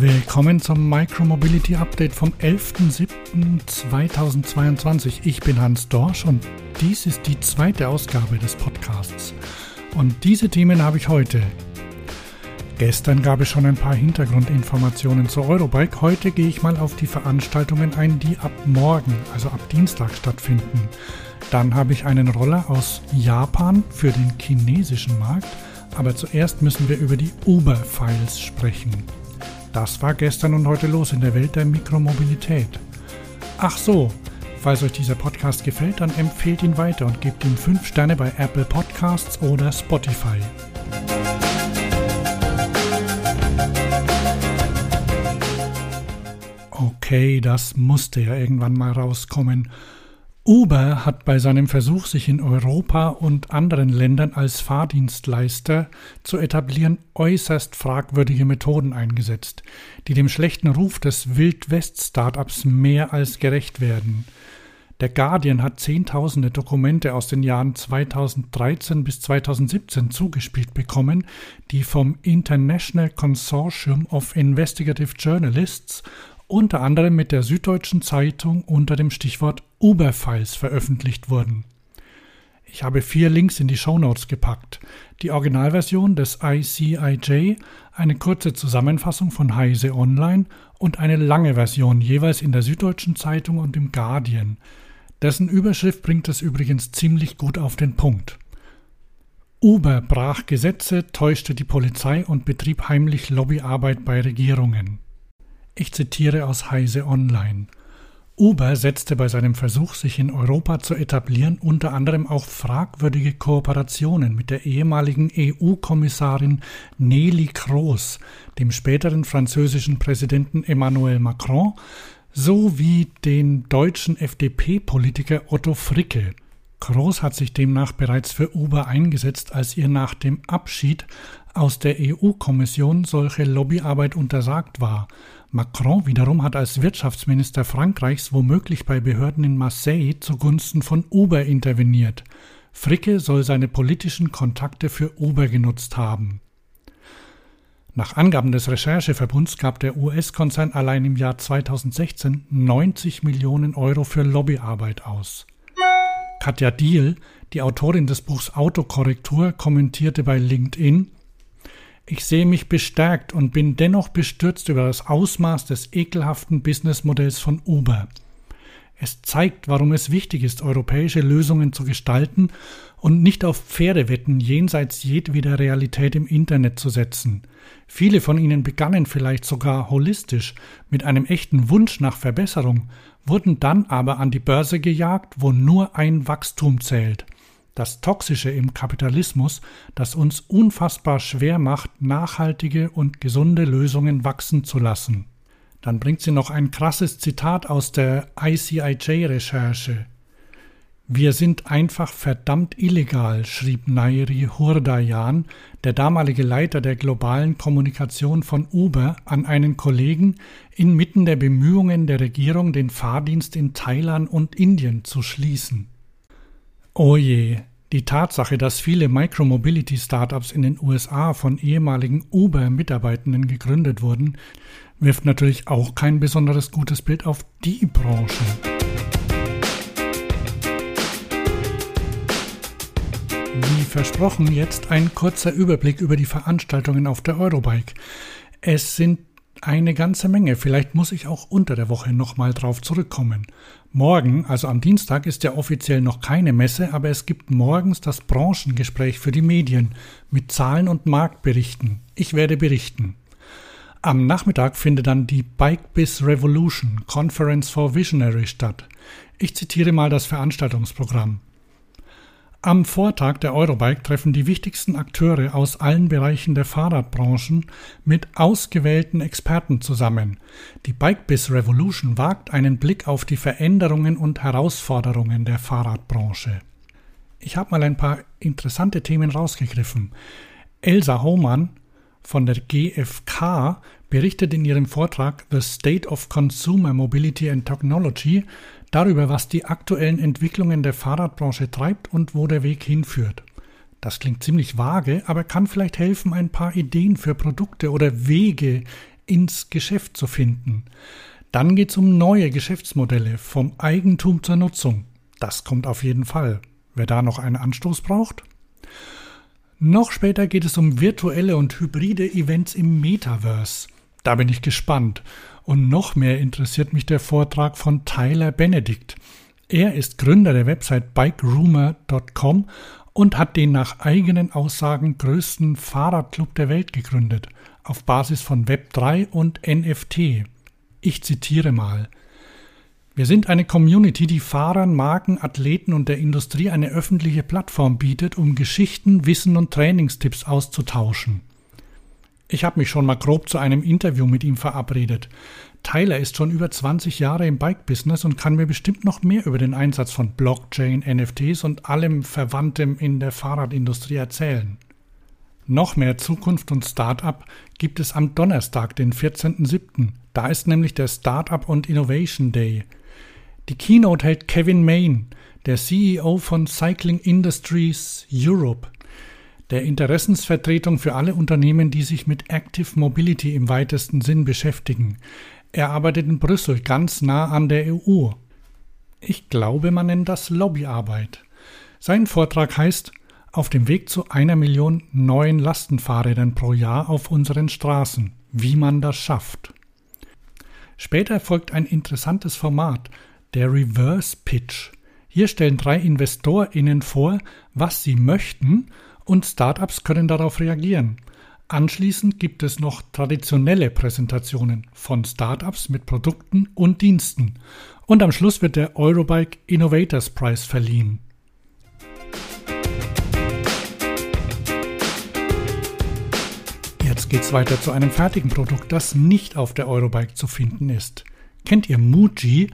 Willkommen zum Micromobility Update vom 11.07.2022. Ich bin Hans Dorsch und dies ist die zweite Ausgabe des Podcasts. Und diese Themen habe ich heute. Gestern gab es schon ein paar Hintergrundinformationen zur Eurobike. Heute gehe ich mal auf die Veranstaltungen ein, die ab morgen, also ab Dienstag stattfinden. Dann habe ich einen Roller aus Japan für den chinesischen Markt. Aber zuerst müssen wir über die Uber-Files sprechen. Das war gestern und heute los in der Welt der Mikromobilität. Ach so, falls euch dieser Podcast gefällt, dann empfehlt ihn weiter und gebt ihm 5 Sterne bei Apple Podcasts oder Spotify. Okay, das musste ja irgendwann mal rauskommen. Uber hat bei seinem Versuch, sich in Europa und anderen Ländern als Fahrdienstleister zu etablieren, äußerst fragwürdige Methoden eingesetzt, die dem schlechten Ruf des Wild-West-Startups mehr als gerecht werden. Der Guardian hat zehntausende Dokumente aus den Jahren 2013 bis 2017 zugespielt bekommen, die vom International Consortium of Investigative Journalists unter anderem mit der Süddeutschen Zeitung unter dem Stichwort Uber-Files veröffentlicht wurden. Ich habe vier Links in die Shownotes gepackt. Die Originalversion des ICIJ, eine kurze Zusammenfassung von Heise Online und eine lange Version jeweils in der Süddeutschen Zeitung und im Guardian. Dessen Überschrift bringt es übrigens ziemlich gut auf den Punkt. Uber brach Gesetze, täuschte die Polizei und betrieb heimlich Lobbyarbeit bei Regierungen. Ich zitiere aus Heise Online. Uber setzte bei seinem Versuch, sich in Europa zu etablieren, unter anderem auch fragwürdige Kooperationen mit der ehemaligen EU-Kommissarin Nelly Kroes, dem späteren französischen Präsidenten Emmanuel Macron sowie den deutschen FDP-Politiker Otto Fricke. Kroes hat sich demnach bereits für Uber eingesetzt, als ihr nach dem Abschied aus der EU-Kommission solche Lobbyarbeit untersagt war. Macron wiederum hat als Wirtschaftsminister Frankreichs womöglich bei Behörden in Marseille zugunsten von Uber interveniert. Fricke soll seine politischen Kontakte für Uber genutzt haben. Nach Angaben des Rechercheverbunds gab der US-Konzern allein im Jahr 2016 90 Millionen Euro für Lobbyarbeit aus. Katja Diel, die Autorin des Buchs Autokorrektur, kommentierte bei LinkedIn, ich sehe mich bestärkt und bin dennoch bestürzt über das Ausmaß des ekelhaften Businessmodells von Uber. Es zeigt, warum es wichtig ist, europäische Lösungen zu gestalten und nicht auf Pferdewetten jenseits jedweder Realität im Internet zu setzen. Viele von ihnen begannen vielleicht sogar holistisch mit einem echten Wunsch nach Verbesserung, wurden dann aber an die Börse gejagt, wo nur ein Wachstum zählt – das Toxische im Kapitalismus, das uns unfassbar schwer macht, nachhaltige und gesunde Lösungen wachsen zu lassen. Dann bringt sie noch ein krasses Zitat aus der ICIJ-Recherche. Wir sind einfach verdammt illegal, schrieb Nairi Hurdayan, der damalige Leiter der globalen Kommunikation von Uber, an einen Kollegen inmitten der Bemühungen der Regierung, den Fahrdienst in Thailand und Indien zu schließen. Oh je, die Tatsache, dass viele Micromobility-Startups in den USA von ehemaligen Uber-Mitarbeitenden gegründet wurden, wirft natürlich auch kein besonders gutes Bild auf die Branche. Wie versprochen, jetzt ein kurzer Überblick über die Veranstaltungen auf der Eurobike. Es sind eine ganze Menge. Vielleicht muss ich auch unter der Woche nochmal drauf zurückkommen. Morgen, also am Dienstag, ist ja offiziell noch keine Messe, aber es gibt morgens das Branchengespräch für die Medien mit Zahlen und Marktberichten. Ich werde berichten. Am Nachmittag findet dann die Bike Biz Revolution Conference for Visionary statt. Ich zitiere mal das Veranstaltungsprogramm. Am Vortag der Eurobike treffen die wichtigsten Akteure aus allen Bereichen der Fahrradbranchen mit ausgewählten Experten zusammen. Die Bikebiz Revolution wagt einen Blick auf die Veränderungen und Herausforderungen der Fahrradbranche. Ich habe mal ein paar interessante Themen rausgegriffen. Elsa Hohmann von der GfK berichtet in ihrem Vortrag The State of Consumer Mobility and Technology darüber, was die aktuellen Entwicklungen der Fahrradbranche treibt und wo der Weg hinführt. Das klingt ziemlich vage, aber kann vielleicht helfen, ein paar Ideen für Produkte oder Wege ins Geschäft zu finden. Dann geht es um neue Geschäftsmodelle vom Eigentum zur Nutzung. Das kommt auf jeden Fall. Wer da noch einen Anstoß braucht? Noch später geht es um virtuelle und hybride Events im Metaverse. Da bin ich gespannt. Und noch mehr interessiert mich der Vortrag von Tyler Benedict. Er ist Gründer der Website bikerumor.com und hat den nach eigenen Aussagen größten Fahrradclub der Welt gegründet, auf Basis von Web3 und NFT. Ich zitiere mal. Wir sind eine Community, die Fahrern, Marken, Athleten und der Industrie eine öffentliche Plattform bietet, um Geschichten, Wissen und Trainingstipps auszutauschen. Ich habe mich schon mal grob zu einem Interview mit ihm verabredet. Tyler ist schon über 20 Jahre im Bike-Business und kann mir bestimmt noch mehr über den Einsatz von Blockchain, NFTs und allem Verwandtem in der Fahrradindustrie erzählen. Noch mehr Zukunft und Start-up gibt es am Donnerstag, den 14.07. Da ist nämlich der Startup und Innovation Day. Die Keynote hält Kevin Main, der CEO von Cycling Industries Europe, der Interessensvertretung für alle Unternehmen, die sich mit Active Mobility im weitesten Sinn beschäftigen. Er arbeitet in Brüssel ganz nah an der EU. Ich glaube, man nennt das Lobbyarbeit. Sein Vortrag heißt Auf dem Weg zu einer Million neuen Lastenfahrrädern pro Jahr auf unseren Straßen, wie man das schafft. Später folgt ein interessantes Format, der Reverse Pitch. Hier stellen drei InvestorInnen vor, was sie möchten, und Startups können darauf reagieren. Anschließend gibt es noch traditionelle Präsentationen von Startups mit Produkten und Diensten. Und am Schluss wird der Eurobike Innovators Prize verliehen. Jetzt geht's weiter zu einem fertigen Produkt, das nicht auf der Eurobike zu finden ist. Kennt ihr Muji?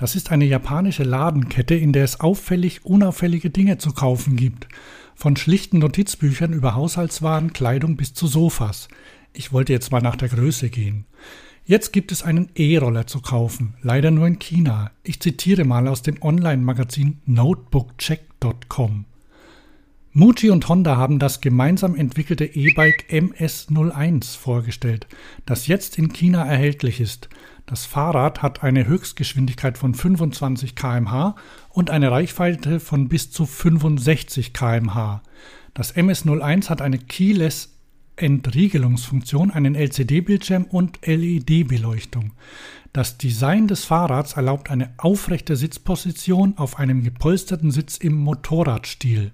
Das ist eine japanische Ladenkette, in der es auffällig unauffällige Dinge zu kaufen gibt. Von schlichten Notizbüchern über Haushaltswaren, Kleidung bis zu Sofas. Ich wollte jetzt mal nach der Größe gehen. Jetzt gibt es einen E-Roller zu kaufen, leider nur in China. Ich zitiere mal aus dem Online-Magazin notebookcheck.com. Muji und Honda haben das gemeinsam entwickelte E-Bike MS01 vorgestellt, das jetzt in China erhältlich ist. Das Fahrrad hat eine Höchstgeschwindigkeit von 25 km/h und eine Reichweite von bis zu 65 km/h. Das MS01 hat eine Keyless Entriegelungsfunktion, einen LCD-Bildschirm und LED-Beleuchtung. Das Design des Fahrrads erlaubt eine aufrechte Sitzposition auf einem gepolsterten Sitz im Motorradstil.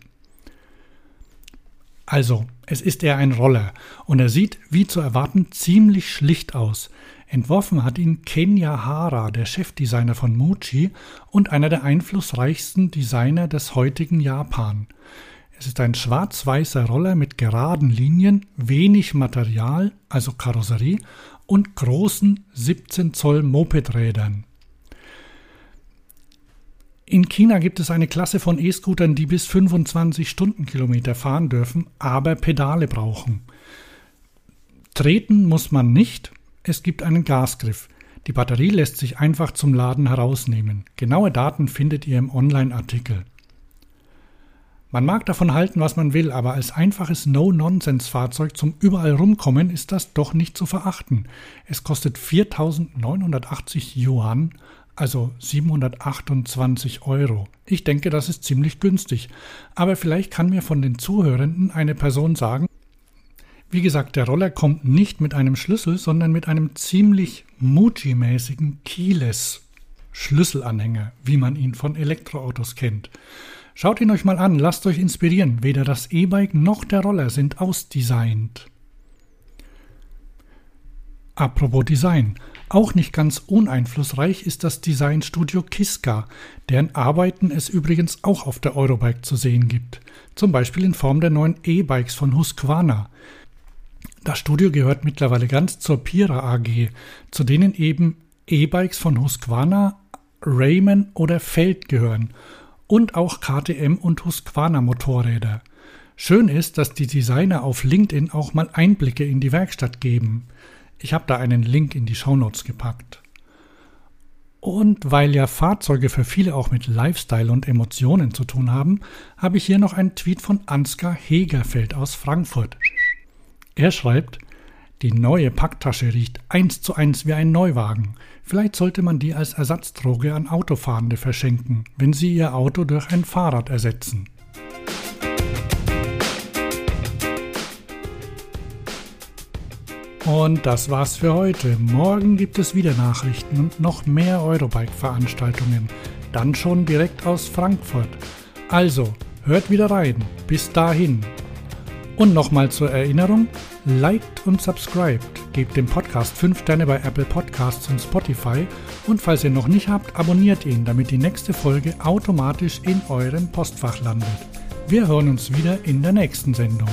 Also, es ist eher ein Roller und er sieht, wie zu erwarten, ziemlich schlicht aus. Entworfen hat ihn Kenya Hara, der Chefdesigner von Muji und einer der einflussreichsten Designer des heutigen Japan. Es ist ein schwarz-weißer Roller mit geraden Linien, wenig Material, also Karosserie, und großen 17 Zoll Mopedrädern. In China gibt es eine Klasse von E-Scootern, die bis 25 Stundenkilometer fahren dürfen, aber Pedale brauchen. Treten muss man nicht, es gibt einen Gasgriff. Die Batterie lässt sich einfach zum Laden herausnehmen. Genaue Daten findet ihr im Online-Artikel. Man mag davon halten, was man will, aber als einfaches No-Nonsense-Fahrzeug zum überall rumkommen ist das doch nicht zu verachten. Es kostet 4.980 Yuan, also 728 Euro. Ich denke, das ist ziemlich günstig. Aber vielleicht kann mir von den Zuhörenden eine Person sagen, wie gesagt, der Roller kommt nicht mit einem Schlüssel, sondern mit einem ziemlich Muji-mäßigen Keyless Schlüsselanhänger, wie man ihn von Elektroautos kennt. Schaut ihn euch mal an, lasst euch inspirieren. Weder das E-Bike noch der Roller sind ausdesignt. Apropos Design. Auch nicht ganz uneinflussreich ist das Designstudio Kiska, deren Arbeiten es übrigens auch auf der Eurobike zu sehen gibt. Zum Beispiel in Form der neuen E-Bikes von Husqvarna. Das Studio gehört mittlerweile ganz zur Pira AG, zu denen eben E-Bikes von Husqvarna, Raymond oder Feld gehören und auch KTM und Husqvarna Motorräder. Schön ist, dass die Designer auf LinkedIn auch mal Einblicke in die Werkstatt geben. Ich habe da einen Link in die Shownotes gepackt. Und weil ja Fahrzeuge für viele auch mit Lifestyle und Emotionen zu tun haben, habe ich hier noch einen Tweet von Ansgar Hegerfeld aus Frankfurt. Er schreibt, Die neue Packtasche riecht eins zu eins wie ein Neuwagen. Vielleicht sollte man die als Ersatzdroge an Autofahrende verschenken, wenn sie ihr Auto durch ein Fahrrad ersetzen. Und das war's für heute. Morgen gibt es wieder Nachrichten und noch mehr Eurobike-Veranstaltungen. Dann schon direkt aus Frankfurt. Also, hört wieder rein. Bis dahin. Und nochmal zur Erinnerung, liked und subscribed, gebt dem Podcast 5 Sterne bei Apple Podcasts und Spotify und falls ihr noch nicht habt, abonniert ihn, damit die nächste Folge automatisch in eurem Postfach landet. Wir hören uns wieder in der nächsten Sendung.